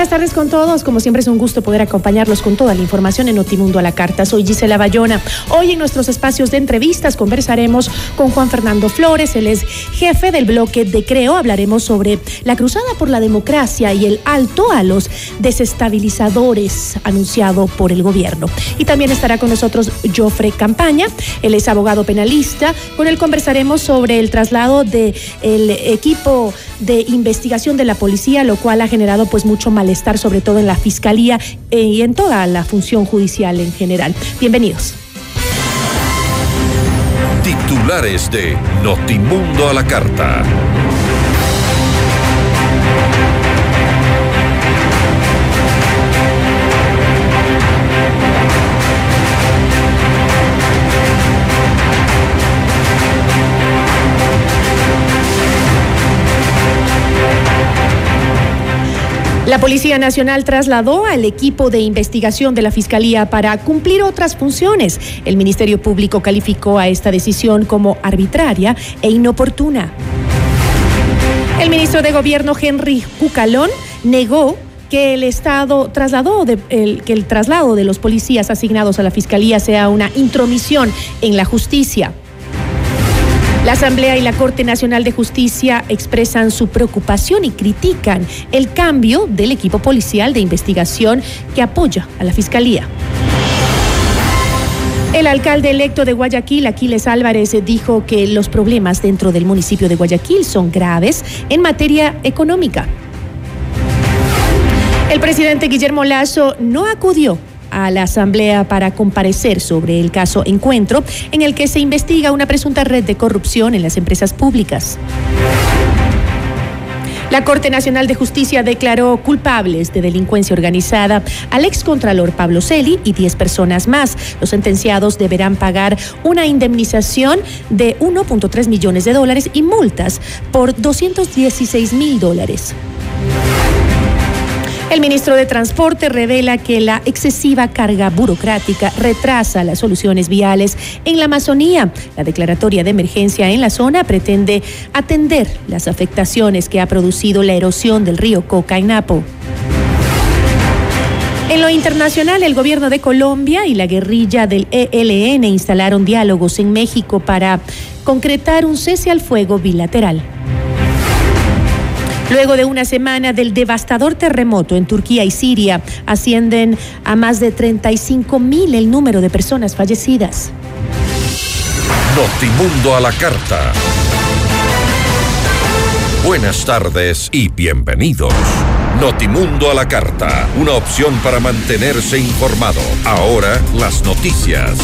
Buenas tardes con todos. Como siempre es un gusto poder acompañarlos con toda la información en Notimundo a la Carta. Soy Gisela Bayona. Hoy en nuestros espacios de entrevistas conversaremos con Juan Fernando Flores. Él es jefe del bloque de Creo. Hablaremos sobre la cruzada por la democracia y el alto a los desestabilizadores anunciado por el gobierno. Y también estará con nosotros Joffre Campaña. Él es abogado penalista. Con él conversaremos sobre el traslado del equipo de investigación de la policía, lo cual ha generado pues mucho malestar, sobre todo en la fiscalía eh, y en toda la función judicial en general. Bienvenidos. Titulares de Notimundo a la Carta. La Policía Nacional trasladó al equipo de investigación de la Fiscalía para cumplir otras funciones. El Ministerio Público calificó a esta decisión como arbitraria e inoportuna. El ministro de Gobierno Henry Cucalón negó que el Estado trasladó que el traslado de los policías asignados a la Fiscalía sea una intromisión en la justicia. La Asamblea y la Corte Nacional de Justicia expresan su preocupación y critican el cambio del equipo policial de investigación que apoya a la Fiscalía. El alcalde electo de Guayaquil, Aquiles Álvarez, dijo que los problemas dentro del municipio de Guayaquil son graves en materia económica. El presidente Guillermo Lazo no acudió a la Asamblea para comparecer sobre el caso Encuentro, en el que se investiga una presunta red de corrupción en las empresas públicas. La Corte Nacional de Justicia declaró culpables de delincuencia organizada al excontralor Pablo Celi y 10 personas más. Los sentenciados deberán pagar una indemnización de 1.3 millones de dólares y multas por 216 mil dólares. El ministro de Transporte revela que la excesiva carga burocrática retrasa las soluciones viales en la Amazonía. La declaratoria de emergencia en la zona pretende atender las afectaciones que ha producido la erosión del río Coca en Napo. En lo internacional, el gobierno de Colombia y la guerrilla del ELN instalaron diálogos en México para concretar un cese al fuego bilateral. Luego de una semana del devastador terremoto en Turquía y Siria, ascienden a más de 35 mil el número de personas fallecidas. Notimundo a la carta. Buenas tardes y bienvenidos. Notimundo a la carta, una opción para mantenerse informado. Ahora las noticias.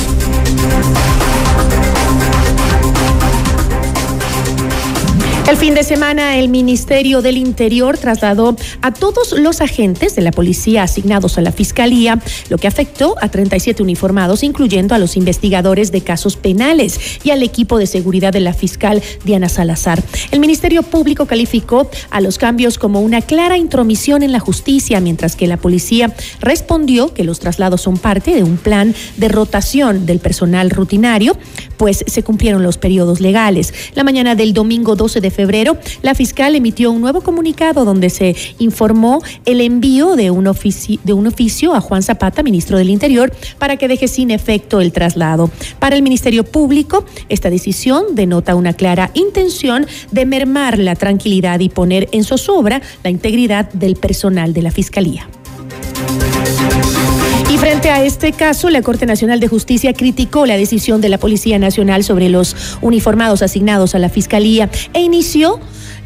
El fin de semana, el Ministerio del Interior trasladó a todos los agentes de la policía asignados a la Fiscalía, lo que afectó a 37 uniformados, incluyendo a los investigadores de casos penales y al equipo de seguridad de la fiscal Diana Salazar. El Ministerio Público calificó a los cambios como una clara intromisión en la justicia, mientras que la policía respondió que los traslados son parte de un plan de rotación del personal rutinario, pues se cumplieron los periodos legales. La mañana del domingo 12 de febrero, la fiscal emitió un nuevo comunicado donde se informó el envío de un, oficio, a Juan Zapata, ministro del Interior, para que deje sin efecto el traslado. Para el Ministerio Público, esta decisión denota una clara intención de mermar la tranquilidad y poner en zozobra la integridad del personal de la Fiscalía. Frente a este caso, la Corte Nacional de Justicia criticó la decisión de la Policía Nacional sobre los uniformados asignados a la Fiscalía e inició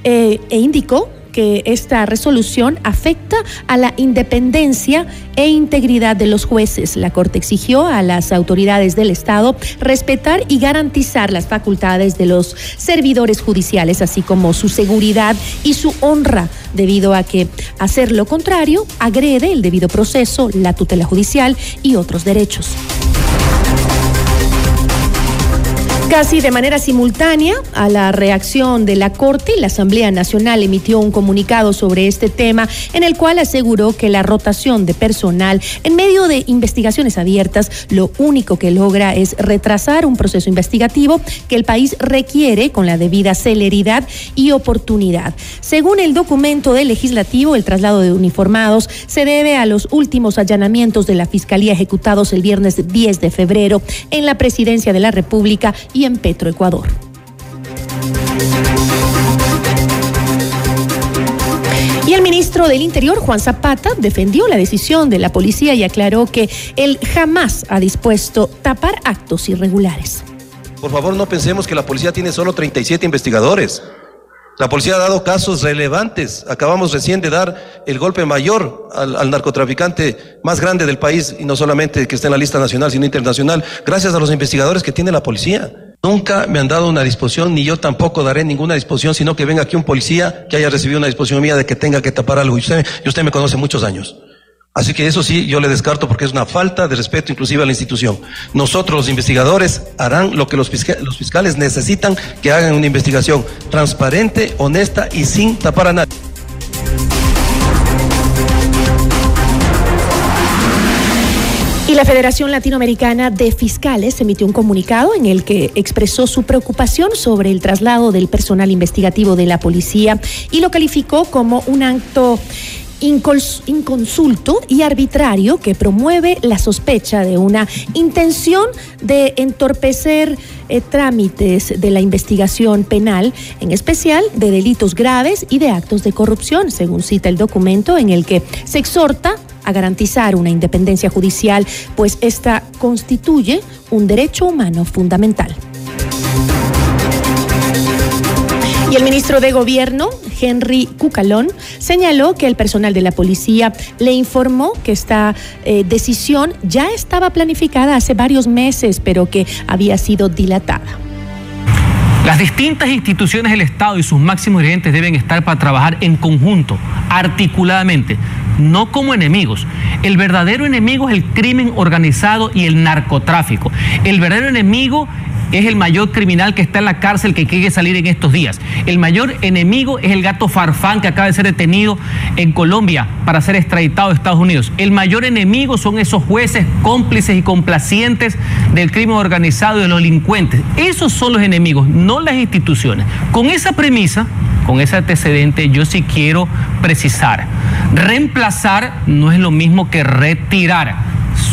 eh, e indicó que esta resolución afecta a la independencia e integridad de los jueces. La Corte exigió a las autoridades del Estado respetar y garantizar las facultades de los servidores judiciales, así como su seguridad y su honra, debido a que hacer lo contrario agrede el debido proceso, la tutela judicial y otros derechos. Casi de manera simultánea a la reacción de la Corte, la Asamblea Nacional emitió un comunicado sobre este tema en el cual aseguró que la rotación de personal en medio de investigaciones abiertas lo único que logra es retrasar un proceso investigativo que el país requiere con la debida celeridad y oportunidad. Según el documento del legislativo, el traslado de uniformados se debe a los últimos allanamientos de la Fiscalía ejecutados el viernes 10 de febrero en la Presidencia de la República y en Petroecuador. Y el ministro del Interior, Juan Zapata, defendió la decisión de la policía y aclaró que él jamás ha dispuesto tapar actos irregulares. Por favor, no pensemos que la policía tiene solo 37 investigadores. La policía ha dado casos relevantes. Acabamos recién de dar el golpe mayor al, al, narcotraficante más grande del país, y no solamente que está en la lista nacional, sino internacional, gracias a los investigadores que tiene la policía. Nunca me han dado una disposición, ni yo tampoco daré ninguna disposición, sino que venga aquí un policía que haya recibido una disposición mía de que tenga que tapar algo. Y usted, y usted me conoce muchos años. Así que eso sí, yo le descarto porque es una falta de respeto inclusive a la institución. Nosotros los investigadores harán lo que los, los fiscales necesitan que hagan una investigación transparente, honesta y sin tapar a nadie. La Federación Latinoamericana de Fiscales emitió un comunicado en el que expresó su preocupación sobre el traslado del personal investigativo de la policía y lo calificó como un acto inconsulto y arbitrario que promueve la sospecha de una intención de entorpecer eh, trámites de la investigación penal, en especial de delitos graves y de actos de corrupción, según cita el documento en el que se exhorta a garantizar una independencia judicial, pues esta constituye un derecho humano fundamental. Y el ministro de Gobierno, Henry Cucalón, señaló que el personal de la policía le informó que esta eh, decisión ya estaba planificada hace varios meses, pero que había sido dilatada. Las distintas instituciones del Estado y sus máximos dirigentes deben estar para trabajar en conjunto, articuladamente, no como enemigos. El verdadero enemigo es el crimen organizado y el narcotráfico. El verdadero enemigo es el mayor criminal que está en la cárcel que quiere salir en estos días. El mayor enemigo es el gato Farfán que acaba de ser detenido en Colombia para ser extraditado a Estados Unidos. El mayor enemigo son esos jueces cómplices y complacientes del crimen organizado y de los delincuentes. Esos son los enemigos, no las instituciones. Con esa premisa, con ese antecedente, yo sí quiero precisar. Reemplazar no es lo mismo que retirar.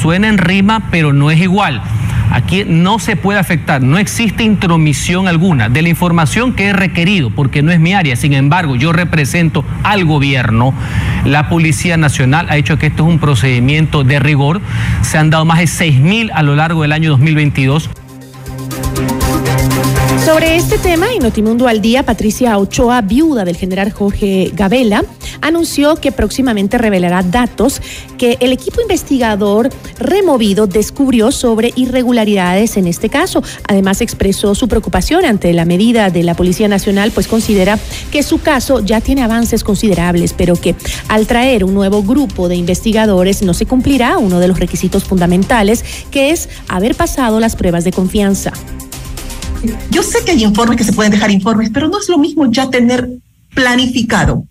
Suena en rima, pero no es igual. Aquí no se puede afectar, no existe intromisión alguna de la información que he requerido, porque no es mi área. Sin embargo, yo represento al gobierno. La Policía Nacional ha hecho que esto es un procedimiento de rigor. Se han dado más de 6 mil a lo largo del año 2022. Sobre este tema, en Notimundo al Día, Patricia Ochoa, viuda del general Jorge Gabela, anunció que próximamente revelará datos que el equipo investigador removido descubrió sobre irregularidades en este caso. Además expresó su preocupación ante la medida de la Policía Nacional, pues considera que su caso ya tiene avances considerables, pero que al traer un nuevo grupo de investigadores no se cumplirá uno de los requisitos fundamentales, que es haber pasado las pruebas de confianza. Yo sé que hay informes que se pueden dejar informes, pero no es lo mismo ya tener planificado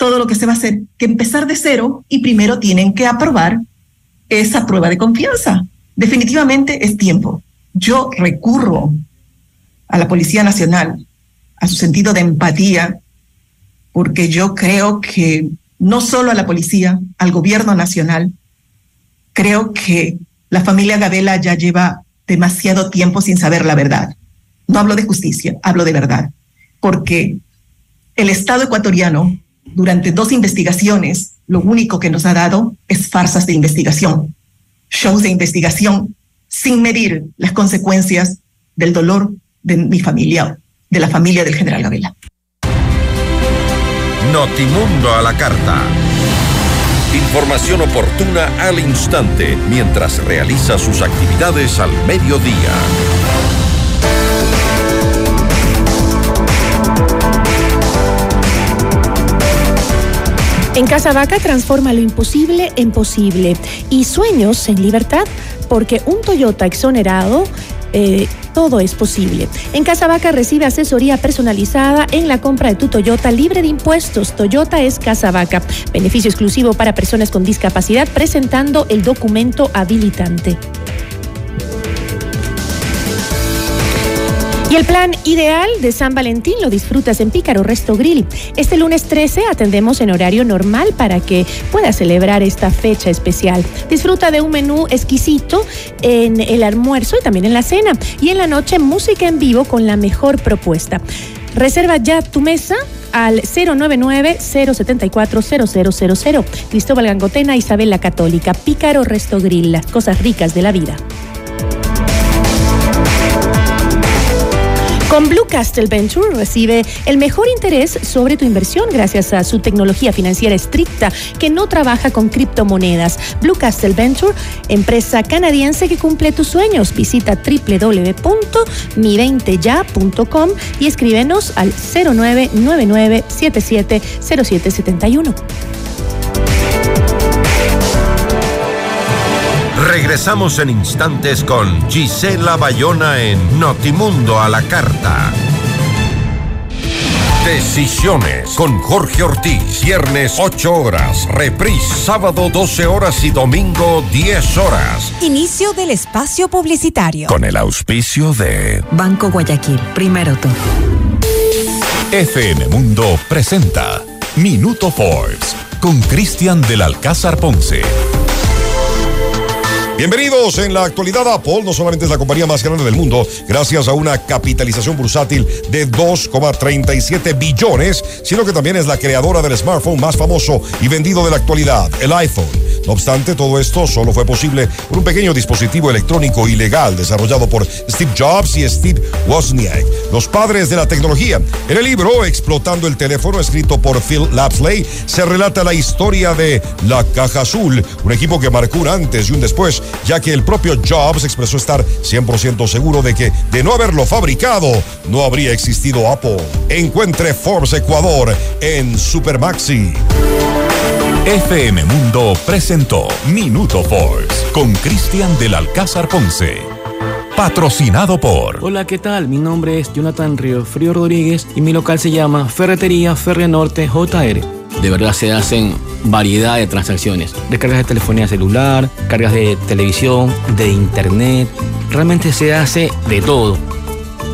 todo lo que se va a hacer que empezar de cero y primero tienen que aprobar esa prueba de confianza. Definitivamente es tiempo. Yo recurro a la Policía Nacional, a su sentido de empatía, porque yo creo que no solo a la policía, al gobierno nacional, creo que la familia Gabela ya lleva demasiado tiempo sin saber la verdad. No hablo de justicia, hablo de verdad, porque el Estado ecuatoriano, durante dos investigaciones, lo único que nos ha dado es farsas de investigación, shows de investigación, sin medir las consecuencias del dolor de mi familia, de la familia del general Gabela. Notimundo a la carta. Información oportuna al instante mientras realiza sus actividades al mediodía. En Casa Vaca transforma lo imposible en posible y sueños en libertad, porque un Toyota exonerado eh, todo es posible. En Vaca recibe asesoría personalizada en la compra de tu Toyota libre de impuestos. Toyota es Vaca. Beneficio exclusivo para personas con discapacidad presentando el documento habilitante. Y el plan ideal de San Valentín lo disfrutas en Pícaro Resto Grill. Este lunes 13 atendemos en horario normal para que puedas celebrar esta fecha especial. Disfruta de un menú exquisito en el almuerzo y también en la cena. Y en la noche música en vivo con la mejor propuesta. Reserva ya tu mesa al 099-074-0000. Cristóbal Gangotena, Isabel la Católica, Pícaro Resto Grill, las cosas ricas de la vida. Con Blue Castle Venture recibe el mejor interés sobre tu inversión gracias a su tecnología financiera estricta que no trabaja con criptomonedas. Blue Castle Venture, empresa canadiense que cumple tus sueños. Visita www.mi20ya.com y escríbenos al 0999 Regresamos en instantes con Gisela Bayona en Notimundo a la Carta. Decisiones con Jorge Ortiz. Viernes 8 horas. Reprise sábado 12 horas y domingo 10 horas. Inicio del espacio publicitario. Con el auspicio de Banco Guayaquil. Primero todo. FM Mundo presenta Minuto Forbes con Cristian del Alcázar Ponce. Bienvenidos en la actualidad Apple no solamente es la compañía más grande del mundo gracias a una capitalización bursátil de 2,37 billones, sino que también es la creadora del smartphone más famoso y vendido de la actualidad, el iPhone. No obstante, todo esto solo fue posible por un pequeño dispositivo electrónico ilegal desarrollado por Steve Jobs y Steve Wozniak, los padres de la tecnología. En el libro Explotando el teléfono, escrito por Phil Lapsley, se relata la historia de la caja azul, un equipo que marcó un antes y un después ya que el propio Jobs expresó estar 100% seguro de que de no haberlo fabricado, no habría existido Apple. Encuentre Forbes Ecuador en Supermaxi. FM Mundo presentó Minuto Forbes con Cristian del Alcázar Ponce. Patrocinado por. Hola, ¿qué tal? Mi nombre es Jonathan Río Frío Rodríguez y mi local se llama Ferretería Norte JR de verdad se hacen variedad de transacciones. Descargas de telefonía celular, cargas de televisión, de internet. Realmente se hace de todo.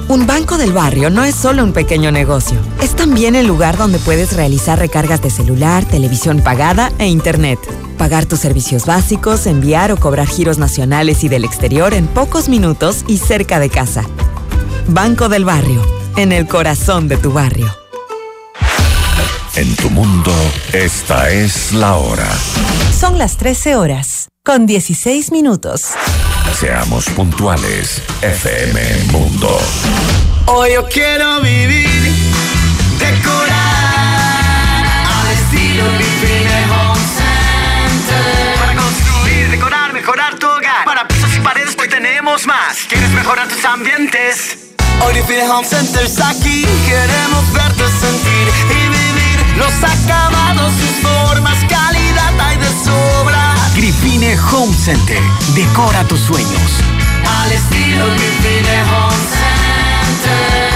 Un banco del barrio no es solo un pequeño negocio. Es también el lugar donde puedes realizar recargas de celular, televisión pagada e internet. Pagar tus servicios básicos, enviar o cobrar giros nacionales y del exterior en pocos minutos y cerca de casa. Banco del barrio, en el corazón de tu barrio. En tu mundo, esta es la hora. Son las 13 horas, con 16 minutos. Seamos puntuales, FM Mundo. Hoy yo quiero vivir, decorar, al estilo Grifine Home Center. Para construir, decorar, mejorar tu hogar. Para pisos y paredes hoy tenemos más. ¿Quieres mejorar tus ambientes? Hoy Home Center está aquí. Queremos verte sentir y vivir los acabados, Home Center. Decora tus sueños. Al estilo Grifine Home Center.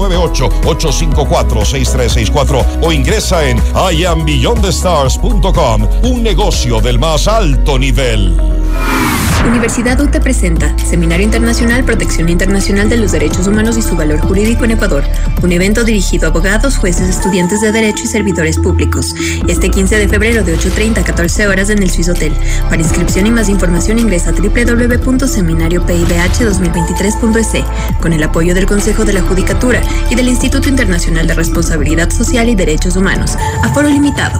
098-854-6364 o ingresa en iambeyondthestars.com, un negocio del más alto nivel. Universidad UTE presenta Seminario Internacional Protección Internacional de los Derechos Humanos y su Valor Jurídico en Ecuador, un evento dirigido a abogados, jueces, estudiantes de Derecho y servidores públicos. Este 15 de febrero de 8.30 a 14 horas en el Swiss Hotel. Para inscripción y más información ingresa a www.seminariopibh2023.es con el apoyo del Consejo de la Judicatura y del Instituto Internacional de Responsabilidad Social y Derechos Humanos. Aforo limitado.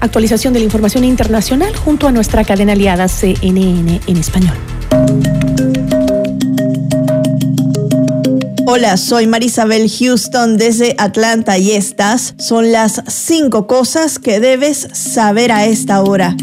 actualización de la información internacional junto a nuestra cadena aliada CNN en español. Hola, soy Marisabel Houston desde Atlanta y estas son las cinco cosas que debes saber a esta hora.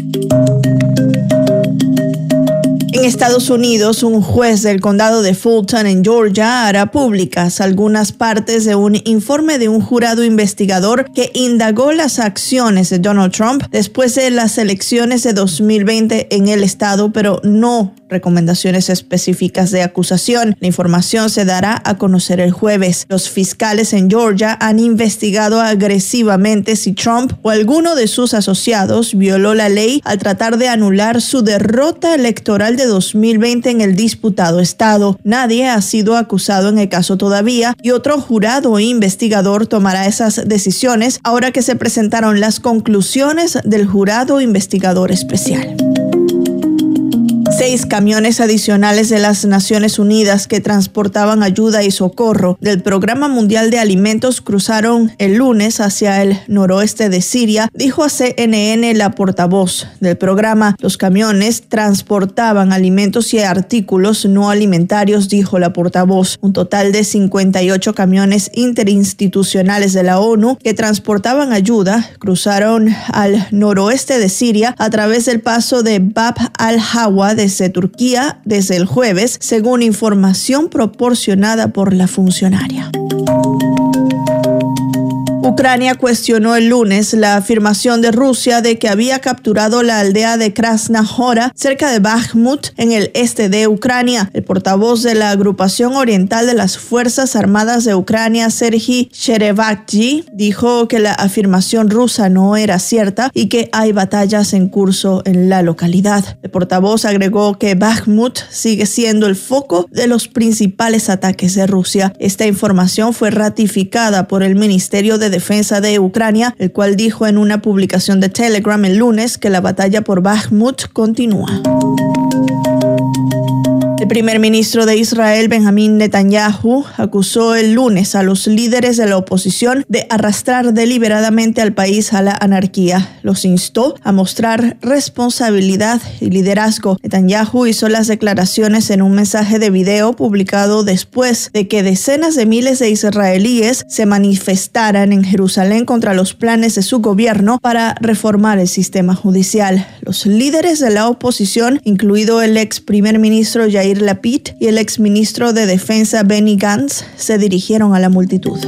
Estados Unidos, un juez del condado de Fulton, en Georgia, hará públicas algunas partes de un informe de un jurado investigador que indagó las acciones de Donald Trump después de las elecciones de 2020 en el estado, pero no recomendaciones específicas de acusación. La información se dará a conocer el jueves. Los fiscales en Georgia han investigado agresivamente si Trump o alguno de sus asociados violó la ley al tratar de anular su derrota electoral de 2020 en el disputado estado. Nadie ha sido acusado en el caso todavía y otro jurado o investigador tomará esas decisiones ahora que se presentaron las conclusiones del jurado investigador especial. Seis camiones adicionales de las Naciones Unidas que transportaban ayuda y socorro del Programa Mundial de Alimentos cruzaron el lunes hacia el noroeste de Siria, dijo a CNN la portavoz del programa. Los camiones transportaban alimentos y artículos no alimentarios, dijo la portavoz. Un total de 58 camiones interinstitucionales de la ONU que transportaban ayuda cruzaron al noroeste de Siria a través del paso de Bab al-Hawa desde Turquía desde el jueves, según información proporcionada por la funcionaria. Ucrania cuestionó el lunes la afirmación de Rusia de que había capturado la aldea de Krasnahora cerca de Bakhmut en el este de Ucrania. El portavoz de la agrupación oriental de las Fuerzas Armadas de Ucrania, Sergi Sherevakji, dijo que la afirmación rusa no era cierta y que hay batallas en curso en la localidad. El portavoz agregó que Bakhmut sigue siendo el foco de los principales ataques de Rusia. Esta información fue ratificada por el Ministerio de Defensa de Ucrania, el cual dijo en una publicación de Telegram el lunes que la batalla por Bakhmut continúa. El primer ministro de Israel, Benjamín Netanyahu, acusó el lunes a los líderes de la oposición de arrastrar deliberadamente al país a la anarquía. Los instó a mostrar responsabilidad y liderazgo. Netanyahu hizo las declaraciones en un mensaje de video publicado después de que decenas de miles de israelíes se manifestaran en Jerusalén contra los planes de su gobierno para reformar el sistema judicial. Los líderes de la oposición, incluido el ex primer ministro Yair Yair Lapid y el exministro de Defensa Benny Gantz se dirigieron a la multitud.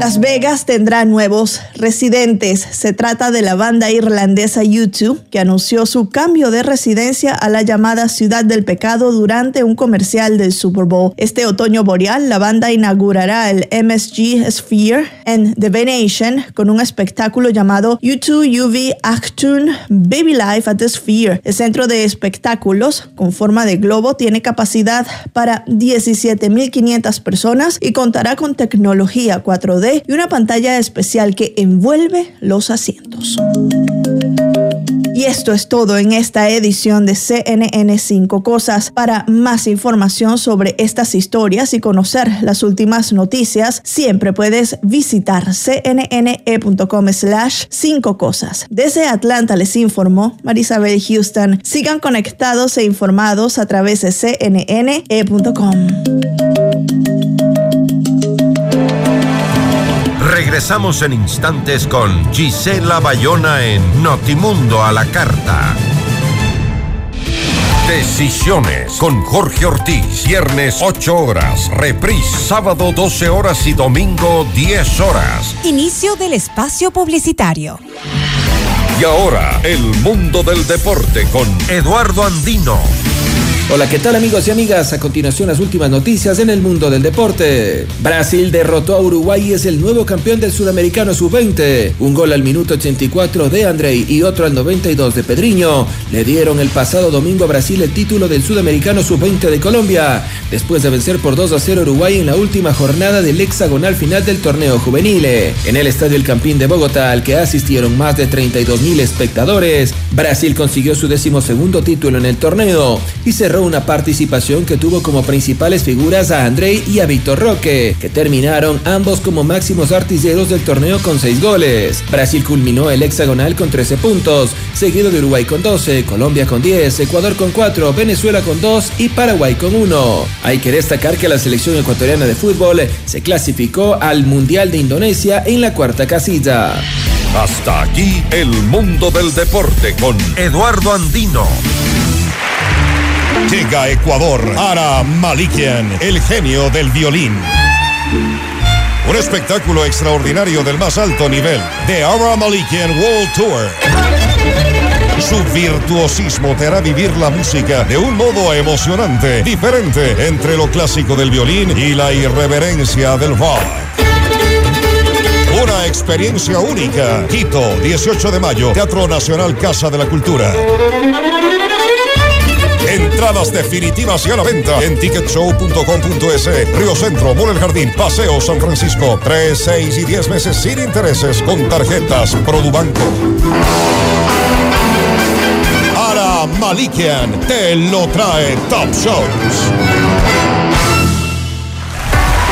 Las Vegas tendrá nuevos residentes. Se trata de la banda irlandesa U2, que anunció su cambio de residencia a la llamada Ciudad del Pecado durante un comercial del Super Bowl. Este otoño boreal, la banda inaugurará el MSG Sphere en The Venation con un espectáculo llamado U2 UV Action Baby Life at the Sphere. El centro de espectáculos, con forma de globo, tiene capacidad para 17.500 personas y contará con tecnología 4D y una pantalla especial que envuelve los asientos. Y esto es todo en esta edición de CNN 5 Cosas. Para más información sobre estas historias y conocer las últimas noticias, siempre puedes visitar cnne.com slash 5 cosas. Desde Atlanta les informó Marisabel Houston. Sigan conectados e informados a través de cnne.com. Regresamos en instantes con Gisela Bayona en Notimundo a la Carta. Decisiones con Jorge Ortiz. Viernes 8 horas. Reprise sábado 12 horas y domingo 10 horas. Inicio del espacio publicitario. Y ahora, el mundo del deporte con Eduardo Andino. Hola, ¿qué tal amigos y amigas? A continuación las últimas noticias en el mundo del deporte. Brasil derrotó a Uruguay y es el nuevo campeón del Sudamericano Sub-20. Un gol al minuto 84 de Andrei y otro al 92 de Pedriño le dieron el pasado domingo a Brasil el título del Sudamericano Sub-20 de Colombia, después de vencer por 2 a 0 a Uruguay en la última jornada del hexagonal final del torneo juvenil. En el Estadio El Campín de Bogotá, al que asistieron más de 32 mil espectadores, Brasil consiguió su decimosegundo título en el torneo y cerró una participación que tuvo como principales figuras a Andrei y a Víctor Roque, que terminaron ambos como máximos artilleros del torneo con 6 goles. Brasil culminó el hexagonal con 13 puntos, seguido de Uruguay con 12, Colombia con 10, Ecuador con 4, Venezuela con 2 y Paraguay con 1. Hay que destacar que la selección ecuatoriana de fútbol se clasificó al Mundial de Indonesia en la cuarta casilla. Hasta aquí el mundo del deporte con Eduardo Andino. Llega Ecuador Ara Malikian, el genio del violín. Un espectáculo extraordinario del más alto nivel. The Ara Malikian World Tour. Su virtuosismo te hará vivir la música de un modo emocionante, diferente entre lo clásico del violín y la irreverencia del rock. Una experiencia única. Quito, 18 de mayo, Teatro Nacional Casa de la Cultura. Entradas definitivas y a la venta en ticketshow.com.es. Río Centro, Mall El Jardín, Paseo San Francisco. 3, 6 y 10 meses sin intereses con tarjetas Produbanco. Ara Malikian te lo trae Top Shows.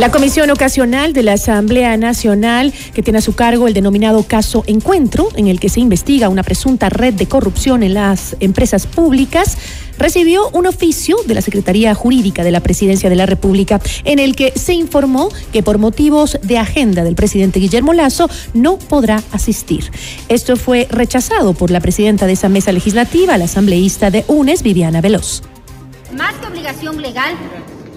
La Comisión Ocasional de la Asamblea Nacional, que tiene a su cargo el denominado caso Encuentro, en el que se investiga una presunta red de corrupción en las empresas públicas, recibió un oficio de la Secretaría Jurídica de la Presidencia de la República en el que se informó que por motivos de agenda del presidente Guillermo Lazo no podrá asistir. Esto fue rechazado por la presidenta de esa mesa legislativa, la asambleísta de UNES, Viviana Veloz. Más que obligación legal,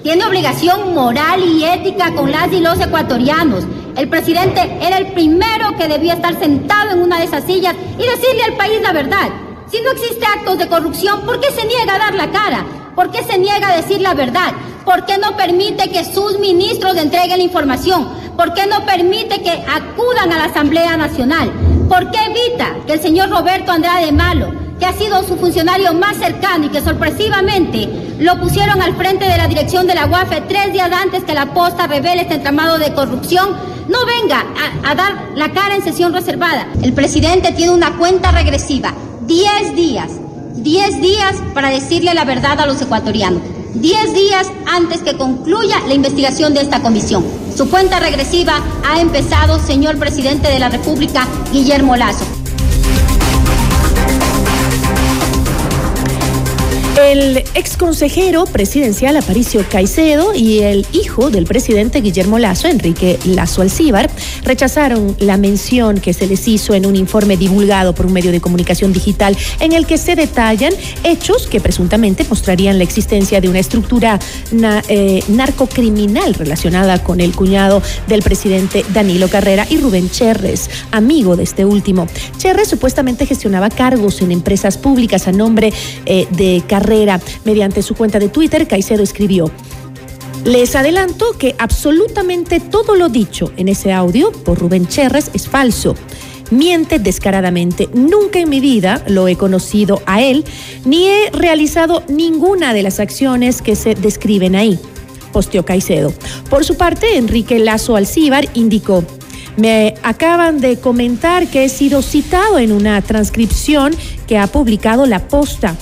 tiene obligación moral y ética con las y los ecuatorianos. El presidente era el primero que debía estar sentado en una de esas sillas y decirle al país la verdad. Si no existe actos de corrupción, ¿por qué se niega a dar la cara? ¿Por qué se niega a decir la verdad? ¿Por qué no permite que sus ministros entreguen la información? ¿Por qué no permite que acudan a la Asamblea Nacional? ¿Por qué evita que el señor Roberto Andrade Malo, que ha sido su funcionario más cercano y que sorpresivamente lo pusieron al frente de la dirección de la UAFE tres días antes que la posta revele este entramado de corrupción, no venga a, a dar la cara en sesión reservada. El presidente tiene una cuenta regresiva, 10 días, 10 días para decirle la verdad a los ecuatorianos. 10 días antes que concluya la investigación de esta comisión. Su cuenta regresiva ha empezado, señor presidente de la República, Guillermo Lazo. El ex consejero presidencial Aparicio Caicedo y el hijo del presidente Guillermo Lazo, Enrique Lazo Alcíbar, rechazaron la mención que se les hizo en un informe divulgado por un medio de comunicación digital en el que se detallan hechos que presuntamente mostrarían la existencia de una estructura na- eh, narcocriminal relacionada con el cuñado del presidente Danilo Carrera y Rubén Cherres, amigo de este último. Cherres supuestamente gestionaba cargos en empresas públicas a nombre eh, de Carrera. Mediante su cuenta de Twitter, Caicedo escribió. Les adelanto que absolutamente todo lo dicho en ese audio por Rubén Cherres es falso. Miente descaradamente. Nunca en mi vida lo he conocido a él, ni he realizado ninguna de las acciones que se describen ahí, posteó Caicedo. Por su parte, Enrique Lazo Alcíbar indicó. Me acaban de comentar que he sido citado en una transcripción que ha publicado La Posta.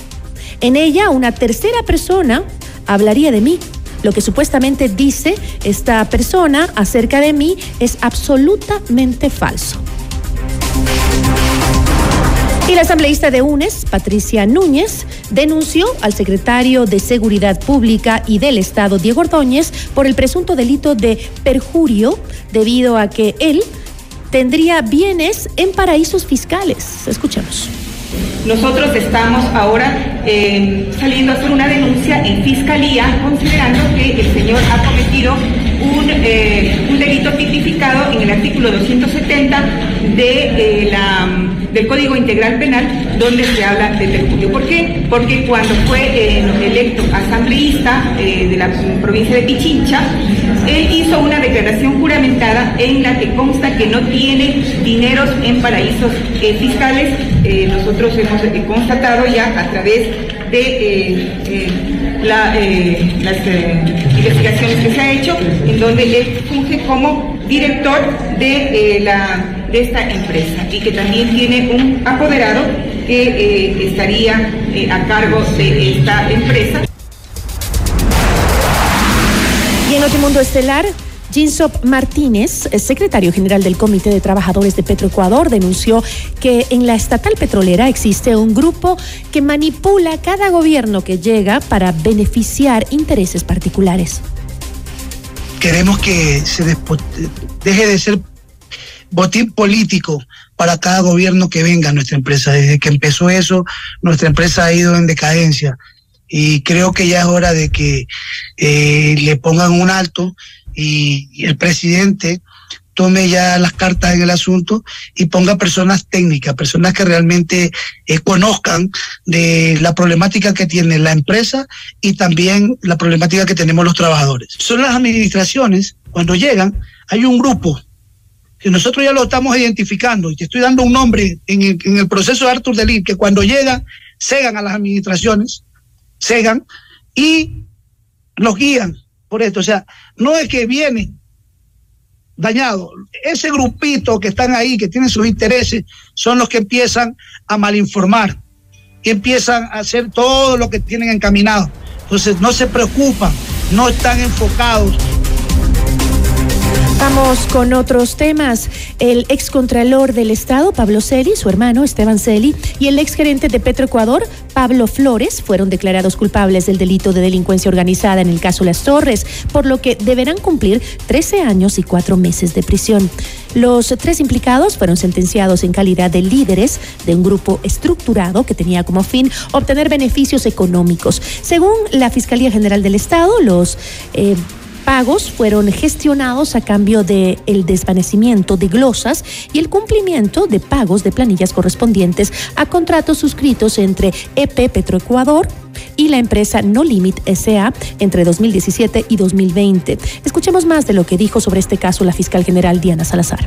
En ella, una tercera persona hablaría de mí. Lo que supuestamente dice esta persona acerca de mí es absolutamente falso. Y la asambleísta de UNES, Patricia Núñez, denunció al secretario de Seguridad Pública y del Estado, Diego Ordóñez, por el presunto delito de perjurio debido a que él tendría bienes en paraísos fiscales. Escuchemos. Nosotros estamos ahora eh, saliendo a hacer una denuncia en fiscalía considerando que el señor ha cometido un, eh, delito tipificado en el artículo 270 de, eh, la, del Código Integral Penal donde se habla de perjurio. ¿Por qué? Porque cuando fue electo asambleísta de la provincia de Pichincha, él hizo una declaración juramentada en la que consta que no tiene dineros en paraísos fiscales. Eh, nosotros hemos eh, constatado ya a través de eh, la, las investigaciones que se ha hecho, en donde él funge como director de, la, de esta empresa y que también tiene un apoderado que estaría a cargo de esta empresa. Y en Notimundo Estelar, Jinsop Martínez, el secretario general del Comité de Trabajadores de Petroecuador, denunció que en la estatal petrolera existe un grupo que manipula cada gobierno que llega para beneficiar intereses particulares. queremos que se deje de ser botín político para cada gobierno que venga a nuestra empresa. Desde que empezó eso, nuestra empresa ha ido en decadencia y creo que ya es hora de que eh, le pongan un alto y, el presidente tome ya las cartas en el asunto y ponga personas técnicas, personas que realmente eh, conozcan de la problemática que tiene la empresa y también la problemática que tenemos los trabajadores. Son las administraciones, cuando llegan, hay un grupo que nosotros ya lo estamos identificando y te estoy dando un nombre en el, en el proceso de Arthur Delir, que cuando llegan, cegan a las administraciones, cegan y los guían por esto. O sea, no es que vienen dañado. Ese grupito que están ahí, que tienen sus intereses, son los que empiezan a malinformar y empiezan a hacer todo lo que tienen encaminado. Entonces, no se preocupan, no están enfocados Vamos con otros temas. El excontralor del Estado, Pablo Celi, su hermano Esteban Celi, y el exgerente de Petroecuador, Pablo Flores, fueron declarados culpables del delito de delincuencia organizada en el caso Las Torres, por lo que deberán cumplir 13 años y 4 meses de prisión. Los tres implicados fueron sentenciados en calidad de líderes de un grupo estructurado que tenía como fin obtener beneficios económicos. Según la Fiscalía General del Estado, los eh, pagos fueron gestionados a cambio de el desvanecimiento de glosas y el cumplimiento de pagos de planillas correspondientes a contratos suscritos entre EP Petroecuador y la empresa No Limit SA entre 2017 y 2020. Escuchemos más de lo que dijo sobre este caso la fiscal general Diana Salazar.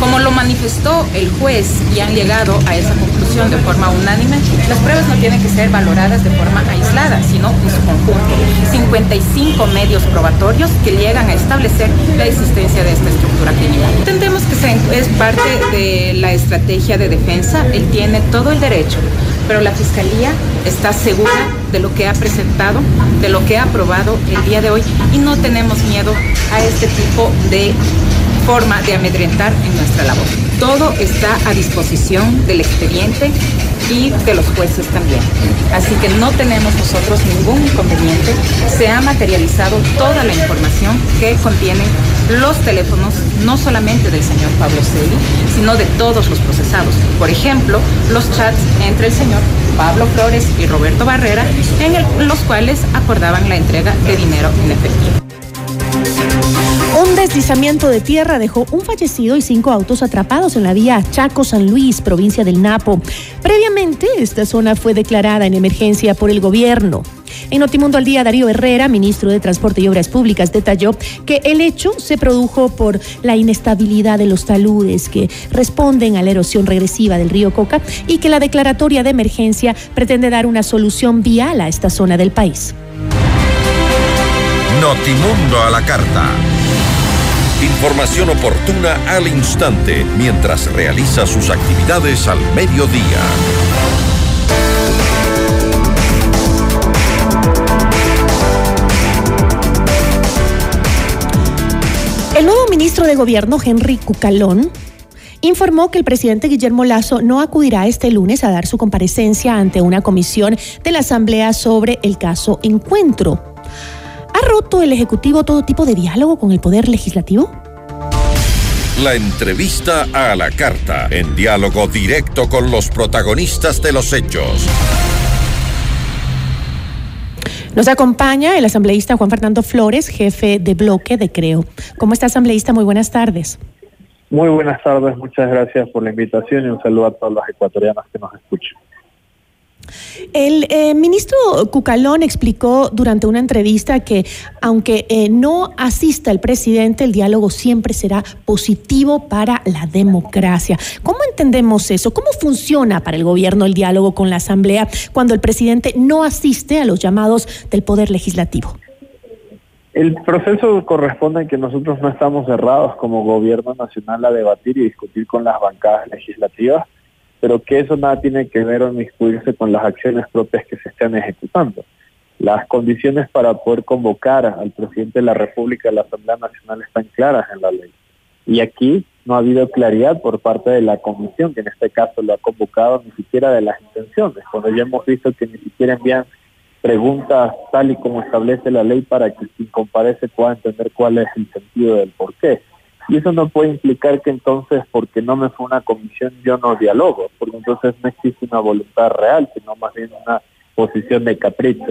Como lo manifestó el juez y han llegado a esa conclusión de forma unánime, las pruebas no tienen que ser valoradas de forma aislada, sino en su conjunto. 55 medios probatorios que llegan a establecer la existencia de esta estructura criminal. Entendemos que es parte de la estrategia de defensa, él tiene todo el derecho, pero la Fiscalía está segura de lo que ha presentado, de lo que ha aprobado el día de hoy y no tenemos miedo a este tipo de forma de amedrentar en nuestra labor. Todo está a disposición del expediente y de los jueces también. Así que no tenemos nosotros ningún inconveniente. Se ha materializado toda la información que contienen los teléfonos, no solamente del señor Pablo Celi, sino de todos los procesados. Por ejemplo, los chats entre el señor Pablo Flores y Roberto Barrera, en los cuales acordaban la entrega de dinero en efectivo. Un deslizamiento de tierra dejó un fallecido y cinco autos atrapados en la vía Chaco-San Luis, provincia del Napo. Previamente, esta zona fue declarada en emergencia por el gobierno. En Notimundo al Día, Darío Herrera, ministro de Transporte y Obras Públicas, detalló que el hecho se produjo por la inestabilidad de los taludes que responden a la erosión regresiva del río Coca y que la declaratoria de emergencia pretende dar una solución vial a esta zona del país. Notimundo a la carta. Información oportuna al instante mientras realiza sus actividades al mediodía. El nuevo ministro de Gobierno, Henry Cucalón, informó que el presidente Guillermo Lazo no acudirá este lunes a dar su comparecencia ante una comisión de la Asamblea sobre el caso Encuentro. ¿Ha roto el Ejecutivo todo tipo de diálogo con el Poder Legislativo? La entrevista a la carta, en diálogo directo con los protagonistas de los hechos. Nos acompaña el asambleísta Juan Fernando Flores, jefe de bloque de Creo. ¿Cómo está, asambleísta? Muy buenas tardes. Muy buenas tardes, muchas gracias por la invitación y un saludo a todos los ecuatorianos que nos escuchan. El eh, ministro Cucalón explicó durante una entrevista que aunque eh, no asista el presidente, el diálogo siempre será positivo para la democracia. ¿Cómo entendemos eso? ¿Cómo funciona para el gobierno el diálogo con la Asamblea cuando el presidente no asiste a los llamados del Poder Legislativo? El proceso corresponde en que nosotros no estamos cerrados como gobierno nacional a debatir y discutir con las bancadas legislativas pero que eso nada tiene que ver o inmiscuirse con las acciones propias que se están ejecutando. Las condiciones para poder convocar al presidente de la República a la Asamblea Nacional están claras en la ley. Y aquí no ha habido claridad por parte de la comisión, que en este caso lo ha convocado ni siquiera de las intenciones, cuando ya hemos visto que ni siquiera envían preguntas tal y como establece la ley para que quien comparece pueda entender cuál es el sentido del porqué. Y eso no puede implicar que entonces, porque no me fue una comisión, yo no dialogo, porque entonces no existe una voluntad real, sino más bien una posición de capricho.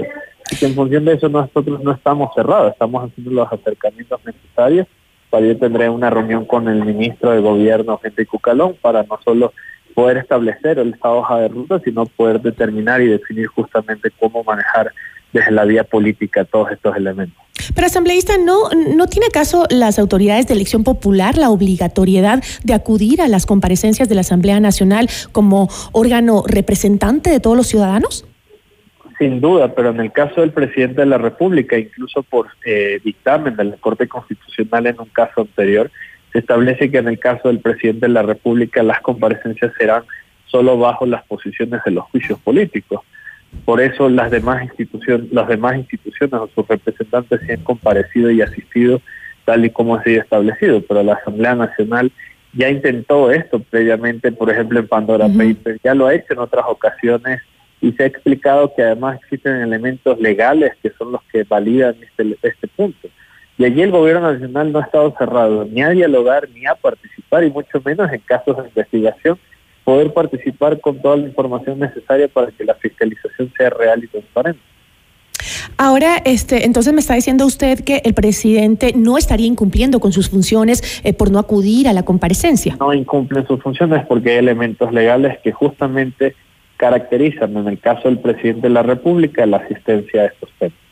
Y que en función de eso nosotros no estamos cerrados, estamos haciendo los acercamientos necesarios para yo tendré una reunión con el ministro de Gobierno, Henry Cucalón, para no solo poder establecer esta hoja de ruta, sino poder determinar y definir justamente cómo manejar desde la vía política todos estos elementos. Pero asambleísta, ¿no, ¿no tiene acaso las autoridades de elección popular la obligatoriedad de acudir a las comparecencias de la Asamblea Nacional como órgano representante de todos los ciudadanos? Sin duda, pero en el caso del presidente de la República, incluso por eh, dictamen de la Corte Constitucional en un caso anterior, se establece que en el caso del presidente de la República las comparecencias serán solo bajo las posiciones de los juicios políticos. Por eso las demás instituciones, las demás instituciones o sus representantes se han comparecido y asistido tal y como ha sido establecido, pero la Asamblea Nacional ya intentó esto previamente, por ejemplo en Pandora Papers, ya lo ha hecho en otras ocasiones y se ha explicado que además existen elementos legales que son los que validan este, este punto. Y allí el gobierno nacional no ha estado cerrado ni a dialogar ni a participar y mucho menos en casos de investigación poder participar con toda la información necesaria para que la fiscalización sea real y transparente. Ahora, este, entonces me está diciendo usted que el presidente no estaría incumpliendo con sus funciones eh, por no acudir a la comparecencia. No incumplen sus funciones porque hay elementos legales que justamente caracterizan, en el caso del presidente de la República, la asistencia a estos temas.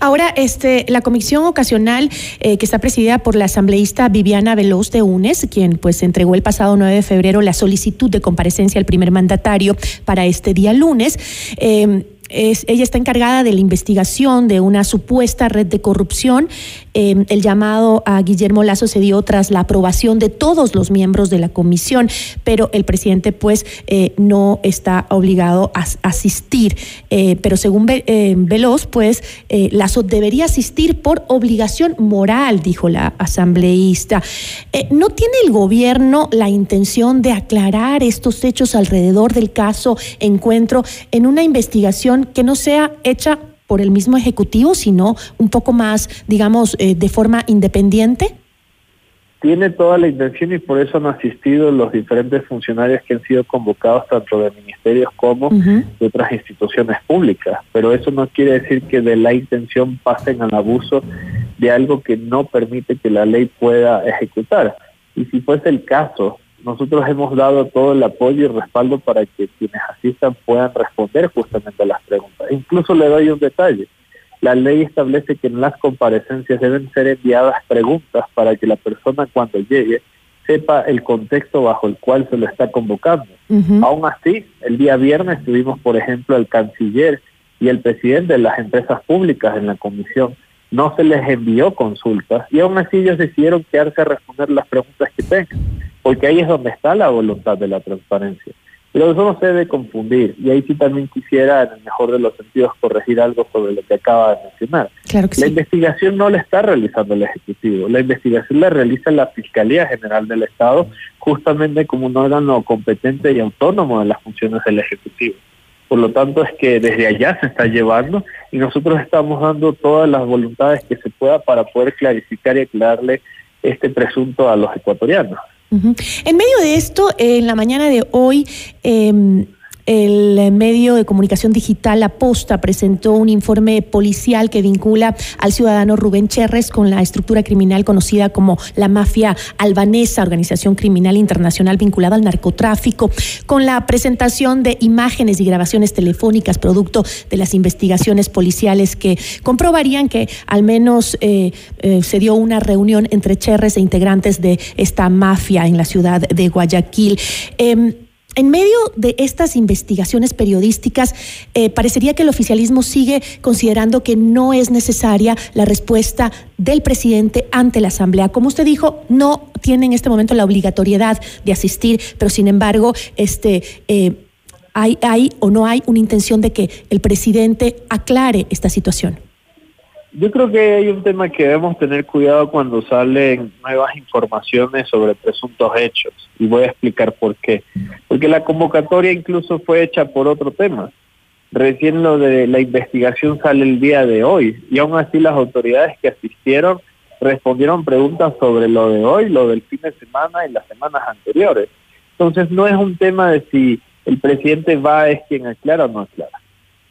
Ahora, este, la comisión ocasional eh, que está presidida por la asambleísta Viviana Veloz de UNES, quien pues entregó el pasado 9 de febrero la solicitud de comparecencia al primer mandatario para este día lunes, eh, ella está encargada de la investigación de una supuesta red de corrupción. Em, el llamado a Guillermo Lazo se dio tras la aprobación de todos los miembros de la comisión, pero el presidente pues eh, no está obligado a asistir. Eh, pero según eh, Veloz, pues Lazo debería asistir por obligación moral, dijo la asambleísta. ¿No tiene el gobierno la intención de aclarar estos hechos alrededor del caso Encuentro en una investigación que no sea hecha por el mismo Ejecutivo, sino un poco más, digamos, eh, de forma independiente? Tiene toda la intención y por eso han asistido los diferentes funcionarios que han sido convocados tanto de ministerios como de otras instituciones públicas. Pero eso no quiere decir que de la intención pasen al abuso de algo que no permite que la ley pueda ejecutar. Y si fuese el caso nosotros hemos dado todo el apoyo y respaldo para que quienes asistan puedan responder justamente a las preguntas. Incluso le doy un detalle. La ley establece que en las comparecencias deben ser enviadas preguntas para que la persona cuando llegue sepa el contexto bajo el cual se lo está convocando. Aún así, el día viernes tuvimos, por ejemplo, al canciller y el presidente de las empresas públicas en la comisión. No se les envió consultas y aún así ellos decidieron quedarse a responder las preguntas que tengan porque ahí es donde está la voluntad de la transparencia. Pero eso no se debe confundir, y ahí sí también quisiera, en el mejor de los sentidos, corregir algo sobre lo que acaba de mencionar. la investigación no la está realizando el Ejecutivo, la investigación la realiza la Fiscalía General del Estado, justamente como un órgano competente y autónomo de las funciones del Ejecutivo. Por lo tanto, es que desde allá se está llevando y nosotros estamos dando todas las voluntades que se pueda para poder clarificar y aclararle este presunto a los ecuatorianos. En medio de esto, en la mañana de hoy, eh, el medio de comunicación digital La Posta presentó un informe policial que vincula al ciudadano Rubén Cherres con la estructura criminal conocida como la mafia albanesa, organización criminal internacional vinculada al narcotráfico, con la presentación de imágenes y grabaciones telefónicas producto de las investigaciones policiales que comprobarían que al menos eh, eh, se dio una reunión entre Cherres e integrantes de esta mafia en la ciudad de Guayaquil. Em, en medio de estas investigaciones periodísticas, eh, parecería que el oficialismo sigue considerando que no es necesaria la respuesta del presidente ante la Asamblea. Como usted dijo, no tiene en este momento la obligatoriedad de asistir, pero sin embargo, este, eh, hay, hay o no hay una intención de que el presidente aclare esta situación. Yo creo que hay un tema que debemos tener cuidado cuando salen nuevas informaciones sobre presuntos hechos y voy a explicar por qué. Porque la convocatoria incluso fue hecha por otro tema. Recién lo de la investigación sale el día de hoy y aún así las autoridades que asistieron respondieron preguntas sobre lo de hoy, lo del fin de semana y las semanas anteriores. Entonces no es un tema de si el presidente va es quien aclara o no aclara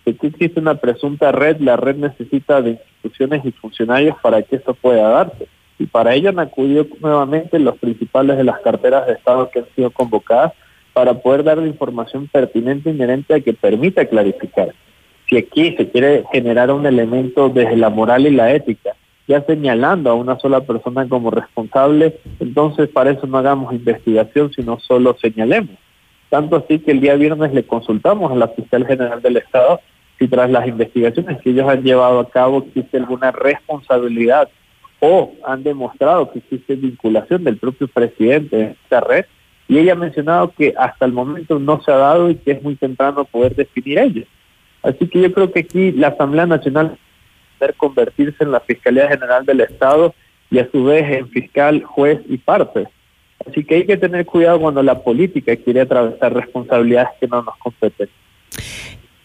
que existe una presunta red, la red necesita de instituciones y funcionarios para que esto pueda darse. Y para ello han acudido nuevamente los principales de las carteras de Estado que han sido convocadas para poder dar la información pertinente e inherente a que permita clarificar. Si aquí se quiere generar un elemento desde la moral y la ética, ya señalando a una sola persona como responsable, entonces para eso no hagamos investigación, sino solo señalemos. Tanto así que el día viernes le consultamos a la fiscal general del Estado si tras las investigaciones que ellos han llevado a cabo existe alguna responsabilidad o han demostrado que existe vinculación del propio presidente en esta red y ella ha mencionado que hasta el momento no se ha dado y que es muy temprano poder definir ello. Así que yo creo que aquí la Asamblea Nacional debe convertirse en la Fiscalía General del Estado y a su vez en fiscal, juez y parte. Así que hay que tener cuidado cuando la política quiere atravesar responsabilidades que no nos competen.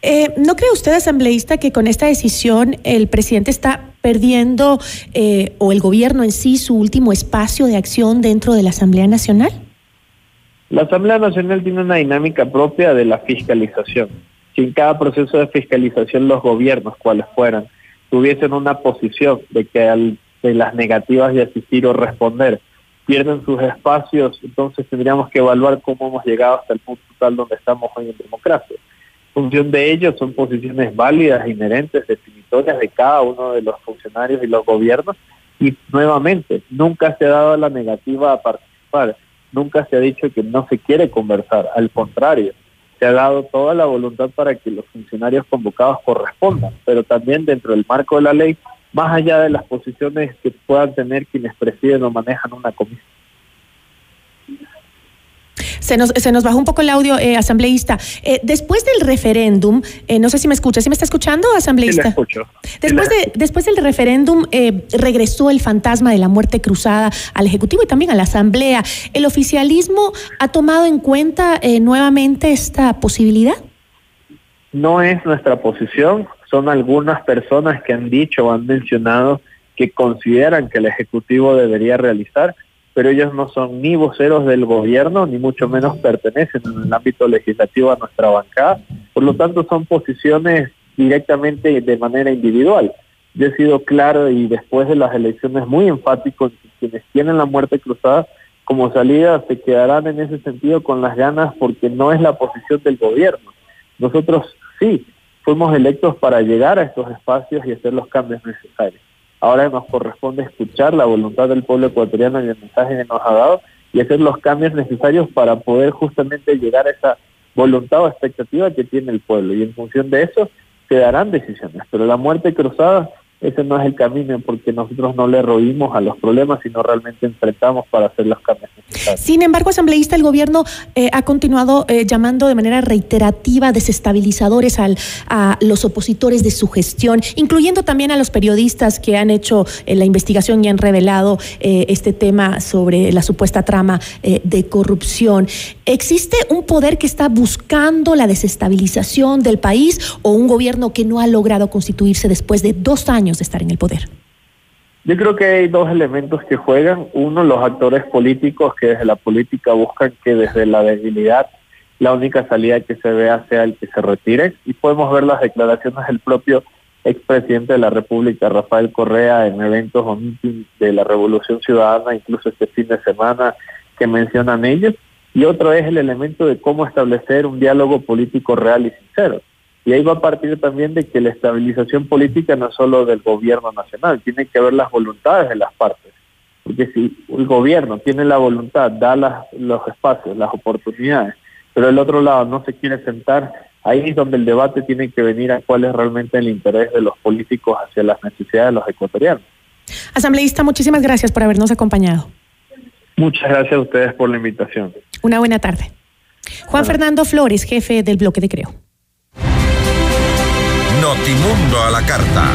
Eh, ¿No cree usted, asambleísta, que con esta decisión el presidente está perdiendo, eh, o el gobierno en sí, su último espacio de acción dentro de la Asamblea Nacional? La Asamblea Nacional tiene una dinámica propia de la fiscalización. Si en cada proceso de fiscalización los gobiernos, cuales fueran, tuviesen una posición de que al, de las negativas de asistir o responder pierden sus espacios, entonces tendríamos que evaluar cómo hemos llegado hasta el punto tal donde estamos hoy en democracia. Función de ello son posiciones válidas, inherentes, definitorias de cada uno de los funcionarios y los gobiernos. Y nuevamente nunca se ha dado la negativa a participar. Nunca se ha dicho que no se quiere conversar, al contrario, se ha dado toda la voluntad para que los funcionarios convocados correspondan, pero también dentro del marco de la ley, más allá de las posiciones que puedan tener quienes presiden o manejan una comisión. Se nos, se nos bajó un poco el audio, eh, asambleísta. Eh, después del referéndum, eh, no sé si me escucha, ¿sí me está escuchando, asambleísta? Sí, escucho. Después, de, después del referéndum, regresó el fantasma de la muerte cruzada al Ejecutivo y también a la Asamblea. ¿El oficialismo ha tomado en cuenta nuevamente esta posibilidad? No es nuestra posición, son algunas personas que han dicho o han mencionado que consideran que el Ejecutivo debería realizar pero ellos no son ni voceros del gobierno, ni mucho menos pertenecen en el ámbito legislativo a nuestra bancada. Por lo tanto, son posiciones directamente de manera individual. Yo he sido claro y después de las elecciones muy enfático quienes tienen la muerte cruzada como salida se quedarán en ese sentido con las ganas porque no es la posición del gobierno. Nosotros sí fuimos electos para llegar a estos espacios y hacer los cambios necesarios. Ahora nos corresponde escuchar la voluntad del pueblo ecuatoriano y el mensaje que nos ha dado y hacer los cambios necesarios para poder justamente llegar a esa voluntad o expectativa que tiene el pueblo. Y en función de eso se darán decisiones. Pero la muerte cruzada ese no es el camino porque nosotros no le roímos a los problemas, sino realmente enfrentamos para hacer los cambios necesarios. Sin embargo, asambleísta, el gobierno eh, ha continuado eh, llamando de manera reiterativa desestabilizadores al, a los opositores de su gestión, incluyendo también a los periodistas que han hecho eh, la investigación y han revelado este tema sobre la supuesta trama de corrupción. ¿Existe un poder que está buscando la desestabilización del país o un gobierno que no ha logrado constituirse después de dos años? de estar en el poder? Yo creo que hay dos elementos que juegan. Uno, los actores políticos que desde la política buscan que desde la debilidad la única salida que se vea sea el que se retire. Y podemos ver las declaraciones del propio expresidente de la República, Rafael Correa, en eventos de la Revolución Ciudadana, incluso este fin de semana que mencionan ellos. Y otro es el elemento de cómo establecer un diálogo político real y sincero. Y ahí va a partir también de que la estabilización política no es solo del gobierno nacional, tiene que ver las voluntades de las partes. Porque si el gobierno tiene la voluntad, da los espacios, las oportunidades, pero el otro lado no se quiere sentar, ahí es donde el debate tiene que venir a cuál es realmente el interés de los políticos hacia las necesidades de los ecuatorianos. Asambleísta, muchísimas gracias por habernos acompañado. Muchas gracias a ustedes por la invitación. Una buena tarde. Juan Fernando Flores, jefe del bloque de Creo. Notimundo a la carta.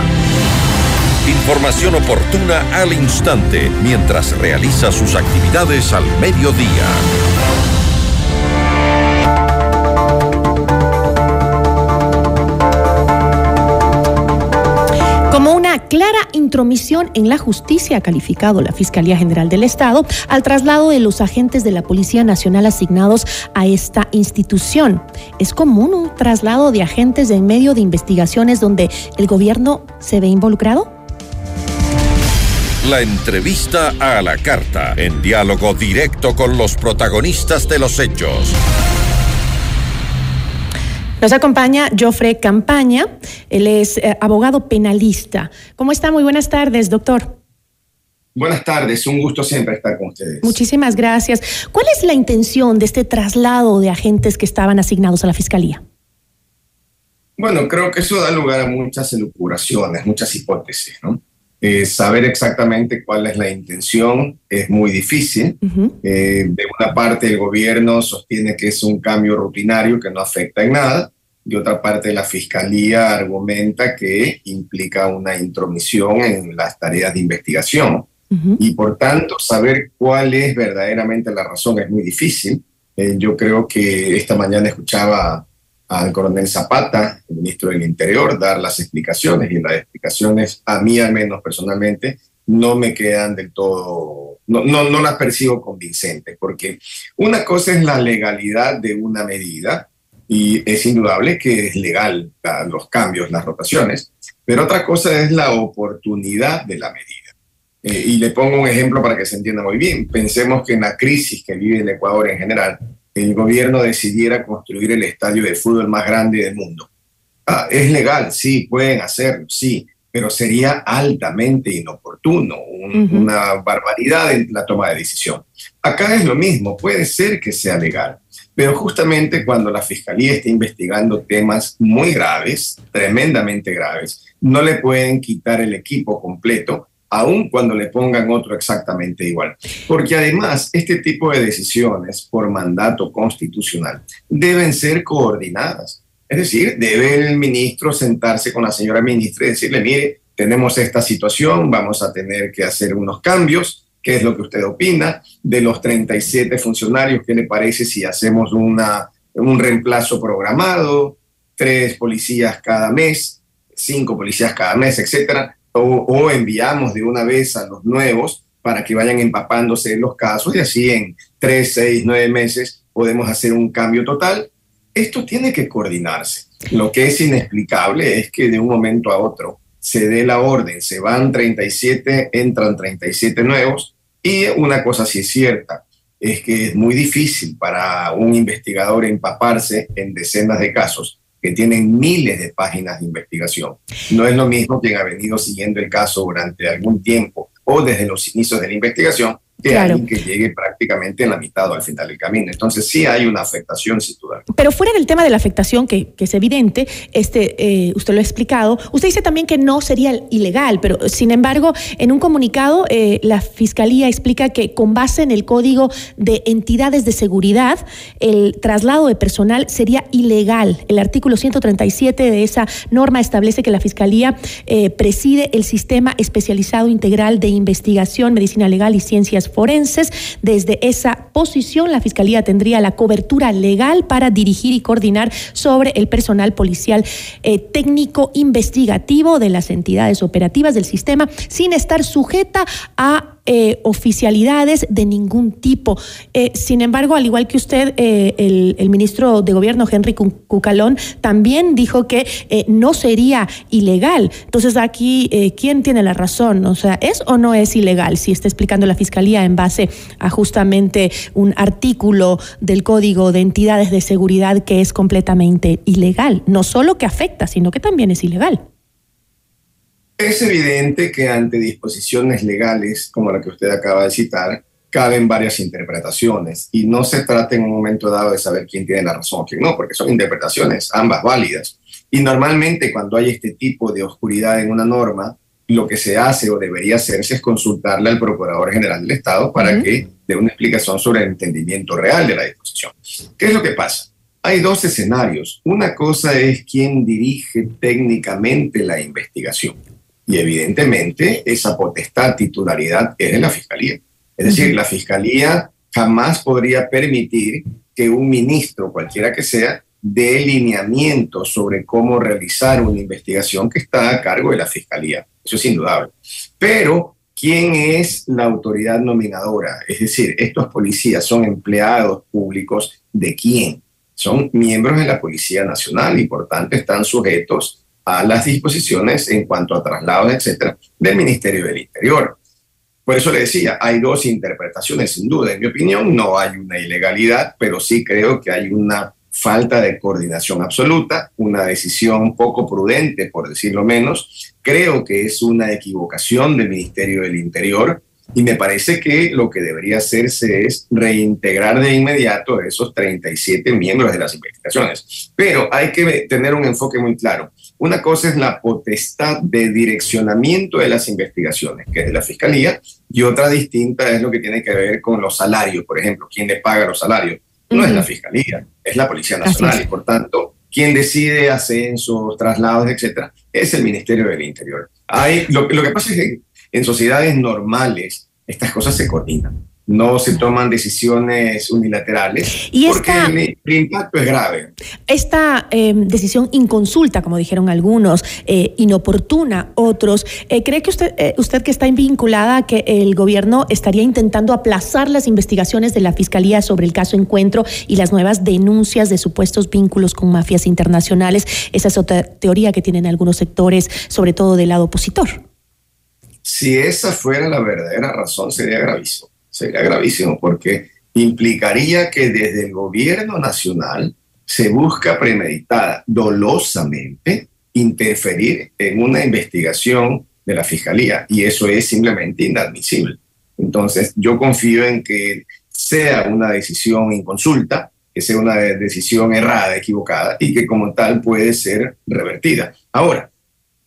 Información oportuna al instante mientras realiza sus actividades al mediodía. Clara intromisión en la justicia, ha calificado la Fiscalía General del Estado, al traslado de los agentes de la Policía Nacional asignados a esta institución. ¿Es común un traslado de agentes en medio de investigaciones donde el gobierno se ve involucrado? La entrevista a la carta, en diálogo directo con los protagonistas de los hechos. Nos acompaña Joffre Campaña, él es eh, abogado penalista. ¿Cómo está? Muy buenas tardes, doctor. Buenas tardes, un gusto siempre estar con ustedes. Muchísimas gracias. ¿Cuál es la intención de este traslado de agentes que estaban asignados a la Fiscalía? Bueno, creo que eso da lugar a muchas elucubraciones, muchas hipótesis, ¿no? Eh, saber exactamente cuál es la intención es muy difícil. Eh, de una parte, el gobierno sostiene que es un cambio rutinario que no afecta en nada. De otra parte, la fiscalía argumenta que implica una intromisión en las tareas de investigación. Y por tanto, saber cuál es verdaderamente la razón es muy difícil. Eh, yo creo que esta mañana escuchaba al coronel Zapata, el ministro del Interior, dar las explicaciones y las explicaciones, a mí al menos personalmente, no me quedan del todo, no, no, no las percibo convincentes, porque una cosa es la legalidad de una medida, y es indudable que es legal los cambios, las rotaciones, pero otra cosa es la oportunidad de la medida. Eh, y le pongo un ejemplo para que se entienda muy bien. Pensemos que en la crisis que vive el Ecuador en general, el gobierno decidiera construir el estadio de fútbol más grande del mundo. Ah, es legal, sí, pueden hacerlo, sí, pero sería altamente inoportuno, una barbaridad en la toma de decisión. Acá es lo mismo, puede ser que sea legal, pero justamente cuando la fiscalía está investigando temas muy graves, tremendamente graves, no le pueden quitar el equipo completo aun cuando le pongan otro exactamente igual. Porque además, este tipo de decisiones por mandato constitucional deben ser coordinadas. Es decir, debe el ministro sentarse con la señora ministra y decirle, mire, tenemos esta situación, vamos a tener que hacer unos cambios, ¿qué es lo que usted opina? De los 37 funcionarios, ¿qué le parece si hacemos una, un reemplazo programado? Tres policías cada mes, cinco policías cada mes, etcétera o, enviamos de una vez a los nuevos para que vayan empapándose en los casos y así en tres, seis, nueve meses podemos hacer un cambio total. Esto tiene que coordinarse. Lo que es inexplicable es que de un momento a otro se dé la orden, se van 37, entran 37 nuevos y una cosa sí es cierta, es que es muy difícil para un investigador empaparse en decenas de casos que tienen miles de páginas de investigación. No es lo mismo quien ha venido siguiendo el caso durante algún tiempo o desde los inicios de la investigación que alguien que llegue prácticamente en la mitad o al final del camino. Entonces sí hay una afectación, sin duda. Pero fuera del tema de la afectación, que, es evidente, este, eh, usted lo ha explicado, usted dice también que no sería ilegal, pero sin embargo, en un comunicado, eh, la Fiscalía explica que con base en el Código de Entidades de Seguridad, el traslado de personal sería ilegal. El artículo 137 de esa norma establece que la Fiscalía eh, preside el Sistema Especializado Integral de Investigación, Medicina Legal y Ciencias forenses. Desde esa posición, la Fiscalía tendría la cobertura legal para dirigir y coordinar sobre el personal policial eh, técnico investigativo de las entidades operativas del sistema, sin estar sujeta a eh, oficialidades de ningún tipo. Eh, sin embargo, al igual que usted, eh, el, ministro de Gobierno, Henry Cucalón, también dijo que no sería ilegal. Entonces, aquí, ¿quién tiene la razón? O sea, ¿es o no es ilegal? Si está explicando la Fiscalía en base a justamente un artículo del Código de Entidades de Seguridad que es completamente ilegal. No solo que afecta, sino que también es ilegal. Es evidente que ante disposiciones legales como la que usted acaba de citar, caben varias interpretaciones y no se trata en un momento dado de saber quién tiene la razón o quién no, porque son interpretaciones, ambas válidas. Y normalmente cuando hay este tipo de oscuridad en una norma, lo que se hace o debería hacerse es consultarle al Procurador General del Estado para que dé una explicación sobre el entendimiento real de la disposición. ¿Qué es lo que pasa? Hay dos escenarios. Una cosa es quién dirige técnicamente la investigación y evidentemente esa potestad, titularidad es de la Fiscalía. Es decir, la Fiscalía jamás podría permitir que un ministro, cualquiera que sea, dé lineamientos sobre cómo realizar una investigación que está a cargo de la Fiscalía. Eso es indudable. Pero, ¿quién es la autoridad nominadora? Es decir, estos policías son empleados públicos de quién? Son miembros de la Policía Nacional y por tanto están sujetos a las disposiciones en cuanto a traslados, etcétera, del Ministerio del Interior. Por eso le decía, hay dos interpretaciones sin duda. En mi opinión, no hay una ilegalidad, pero sí creo que hay una falta de coordinación absoluta, una decisión poco prudente, por decirlo menos. Creo que es una equivocación del Ministerio del Interior y me parece que lo que debería hacerse es reintegrar de inmediato a esos 37 miembros de las investigaciones. Pero hay que tener un enfoque muy claro. Una cosa es la potestad de direccionamiento de las investigaciones, que es de la Fiscalía, y otra distinta es lo que tiene que ver con los salarios, por ejemplo, quién le paga los salarios. No es la Fiscalía, es la Policía Nacional y por tanto, quien decide ascensos, traslados, etcétera, es el Ministerio del Interior. Hay, lo, lo que pasa es que en sociedades normales estas cosas se coordinan no se toman decisiones unilaterales y porque el, impacto es grave. Esta em, decisión inconsulta, como dijeron algunos, eh, inoportuna otros, eh, ¿cree que usted, eh, usted que está vinculada a que el gobierno estaría intentando aplazar las investigaciones de la Fiscalía sobre el caso Encuentro y las nuevas denuncias de supuestos vínculos con mafias internacionales? Esa es otra teoría que tienen algunos sectores, sobre todo del lado opositor. Si esa fuera la verdadera razón, sería gravísimo sería gravísimo porque implicaría que desde el gobierno nacional se busca premeditada, dolosamente, interferir en una investigación de la fiscalía y eso es simplemente inadmisible. Entonces, yo confío en que sea una decisión inconsulta, que sea una decisión errada, equivocada y que como tal puede ser revertida. Ahora,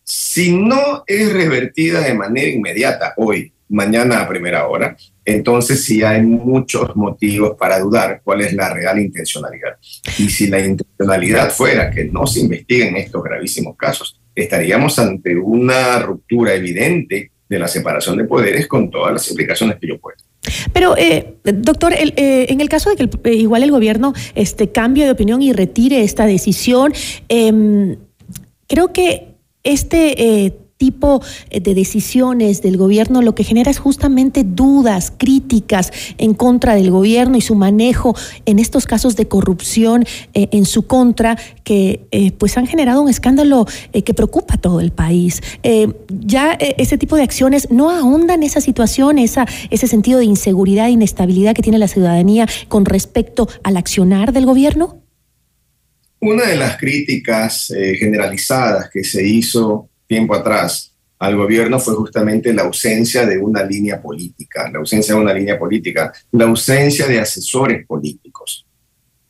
si no es revertida de manera inmediata hoy, mañana a primera hora, entonces sí hay muchos motivos para dudar cuál es la real intencionalidad. Y si la intencionalidad fuera que no se investiguen estos gravísimos casos, estaríamos ante una ruptura evidente de la separación de poderes con todas las implicaciones que yo puedo. Pero, eh, doctor, eh, en el caso de que eh, igual el gobierno este, cambie de opinión y retire esta decisión, em, creo que este tipo eh, de decisiones del gobierno lo que genera es justamente dudas, críticas en contra del gobierno y su manejo en estos casos de corrupción eh, en su contra que eh, pues han generado un escándalo que preocupa a todo el país. ya ese tipo de acciones no ahondan esa situación, esa, ese sentido de inseguridad e inestabilidad que tiene la ciudadanía con respecto al accionar del gobierno. Una de las críticas generalizadas que se hizo tiempo atrás al gobierno fue justamente la ausencia de una línea política, la ausencia de una línea política, la ausencia de asesores políticos.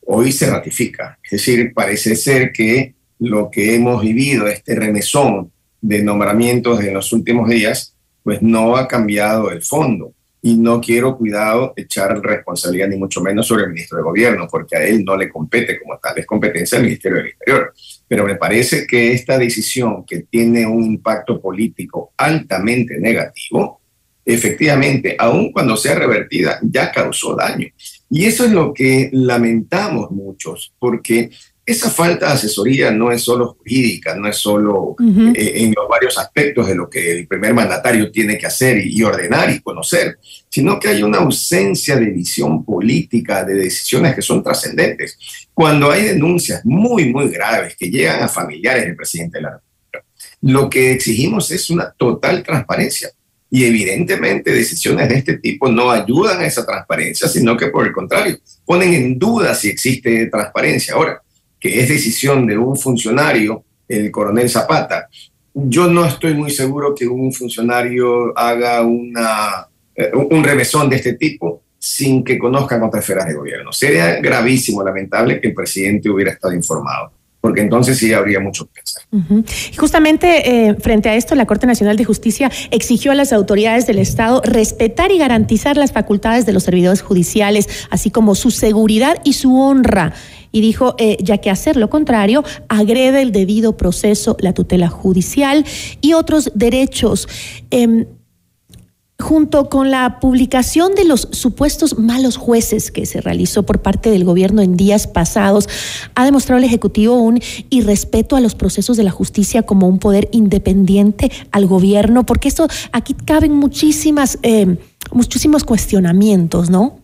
Hoy se ratifica, es decir, parece ser que lo que hemos vivido, este remesón de nombramientos en los últimos días, pues no ha cambiado el fondo y no quiero, cuidado, echar responsabilidad ni mucho menos sobre el ministro de Gobierno, porque a él no le compete como tal, es competencia del Ministerio del Interior. Pero me parece que esta decisión que tiene un impacto político altamente negativo, efectivamente, aun cuando sea revertida, ya causó daño. Y eso es lo que lamentamos muchos, porque esa falta de asesoría no es solo jurídica, no es solo eh, en los varios aspectos de lo que el primer mandatario tiene que hacer y, ordenar y conocer, sino que hay una ausencia de visión política, de decisiones que son trascendentes. Cuando hay denuncias muy, muy graves que llegan a familiares del presidente de la República, lo que exigimos es una total transparencia. Y evidentemente decisiones de este tipo no ayudan a esa transparencia, sino que por el contrario, ponen en duda si existe transparencia. Ahora, que es decisión de un funcionario, el coronel Zapata. Yo no estoy muy seguro que un funcionario haga una, eh, un remesón de este tipo sin que conozcan otras esferas de gobierno. Sería gravísimo, lamentable, que el presidente hubiera estado informado porque entonces sí habría mucho que pensar. Y justamente eh, frente a esto, la Corte Nacional de Justicia exigió a las autoridades del Estado respetar y garantizar las facultades de los servidores judiciales, así como su seguridad y su honra y dijo, eh, ya que hacer lo contrario agrede el debido proceso, la tutela judicial y otros derechos. Em, junto con la publicación de los supuestos malos jueces que se realizó por parte del gobierno en días pasados, ha demostrado el Ejecutivo un irrespeto a los procesos de la justicia como un poder independiente al gobierno, porque esto aquí caben muchísimas, em, muchísimos cuestionamientos, ¿no?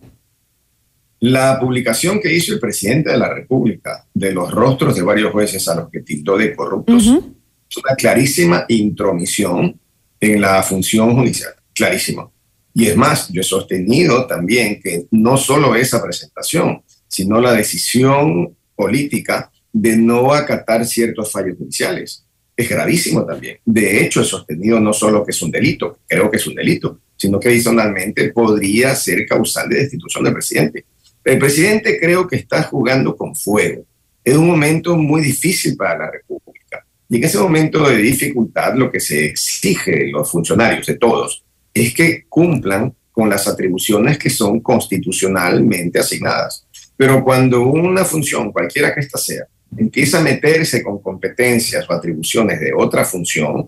La publicación que hizo el presidente de la República de los rostros de varios jueces a los que tildó de corruptos es una clarísima intromisión en la función judicial, clarísimo. Y es más, yo he sostenido también que no solo esa presentación, sino la decisión política de no acatar ciertos fallos judiciales. Es gravísimo también. De hecho, he sostenido no solo que es un delito, creo que es un delito, sino que adicionalmente podría ser causal de destitución del presidente. El presidente creo que está jugando con fuego. Es un momento muy difícil para la República. Y en ese momento de dificultad lo que se exige de los funcionarios, de todos, es que cumplan con las atribuciones que son constitucionalmente asignadas. Pero cuando una función, cualquiera que ésta sea, empieza a meterse con competencias o atribuciones de otra función,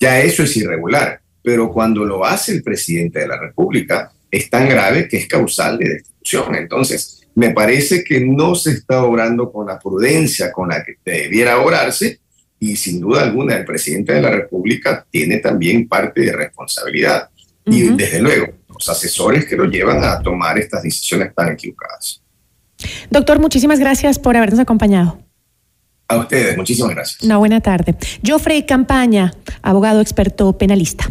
ya eso es irregular. Pero cuando lo hace el presidente de la República, es tan grave que es causal de destitución. Entonces, me parece que no se está obrando con la prudencia con la que debiera orarse y sin duda alguna el presidente de la República tiene también parte de responsabilidad. Y desde luego, los asesores que lo llevan a tomar estas decisiones tan equivocadas. Doctor, muchísimas gracias por habernos acompañado. A ustedes, muchísimas gracias. Una buena tarde. Joffrey Campaña, abogado experto penalista.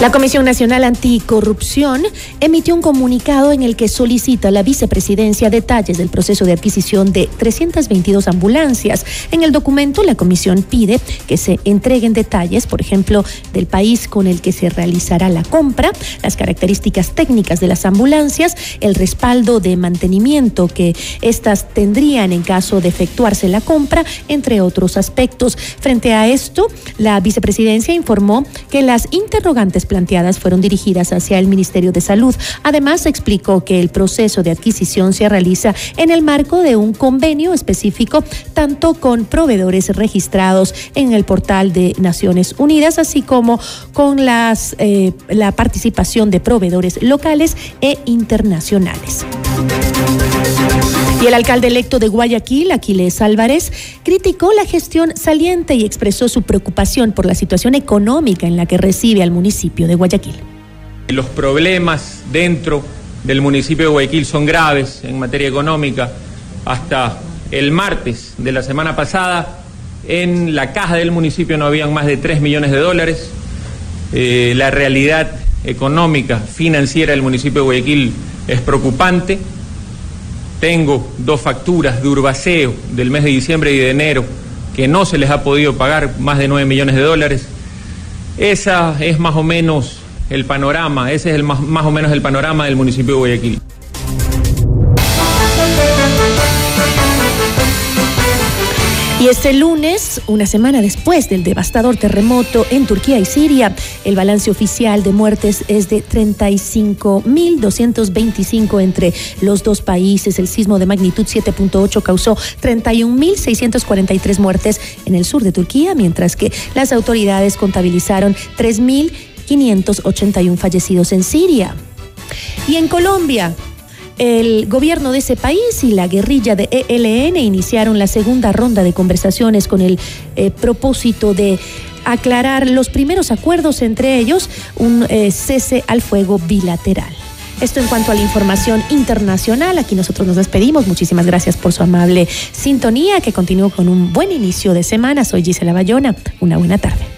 La Comisión Nacional Anticorrupción emitió un comunicado en el que solicita a la vicepresidencia detalles del proceso de adquisición de 322 ambulancias. En el documento, la comisión pide que se entreguen detalles, por ejemplo, del país con el que se realizará la compra, las características técnicas de las ambulancias, el respaldo de mantenimiento que éstas tendrían en caso de efectuarse la compra, entre otros aspectos. Frente a esto, la vicepresidencia informó que las interrogantes planteadas fueron dirigidas hacia el Ministerio de Salud. Además, explicó que el proceso de adquisición se realiza en el marco de un convenio específico, tanto con proveedores registrados en el portal de Naciones Unidas, así como con eh, la participación de proveedores locales e internacionales. Y el alcalde electo de Guayaquil, Aquiles Álvarez, criticó la gestión saliente y expresó su preocupación por la situación económica en la que recibe al municipio de Guayaquil. Los problemas dentro del municipio de Guayaquil son graves en materia económica. Hasta el martes de la semana pasada, en la caja del municipio no habían más de 3 millones de dólares. Eh, la realidad económica, financiera del municipio de Guayaquil es preocupante. Tengo dos facturas de Urbaceo del mes de diciembre y de enero que no se les ha podido pagar más de 9 millones de dólares. Esa es más o menos el panorama, ese es el más, más o menos el panorama del municipio de Guayaquil. Y este lunes, una semana después del devastador terremoto en Turquía y Siria, el balance oficial de muertes es de 35.225 entre los dos países. El sismo de magnitud 7.8 causó 31.643 muertes en el sur de Turquía, mientras que las autoridades contabilizaron 3.581 fallecidos en Siria. Y en Colombia, el gobierno de ese país y la guerrilla de ELN iniciaron la segunda ronda de conversaciones con el eh, propósito de aclarar los primeros acuerdos, entre ellos un eh, cese al fuego bilateral. Esto en cuanto a la información internacional. Aquí nosotros nos despedimos. Muchísimas gracias por su amable sintonía. Que continúe con un buen inicio de semana. Soy Gisela Bayona. Una buena tarde.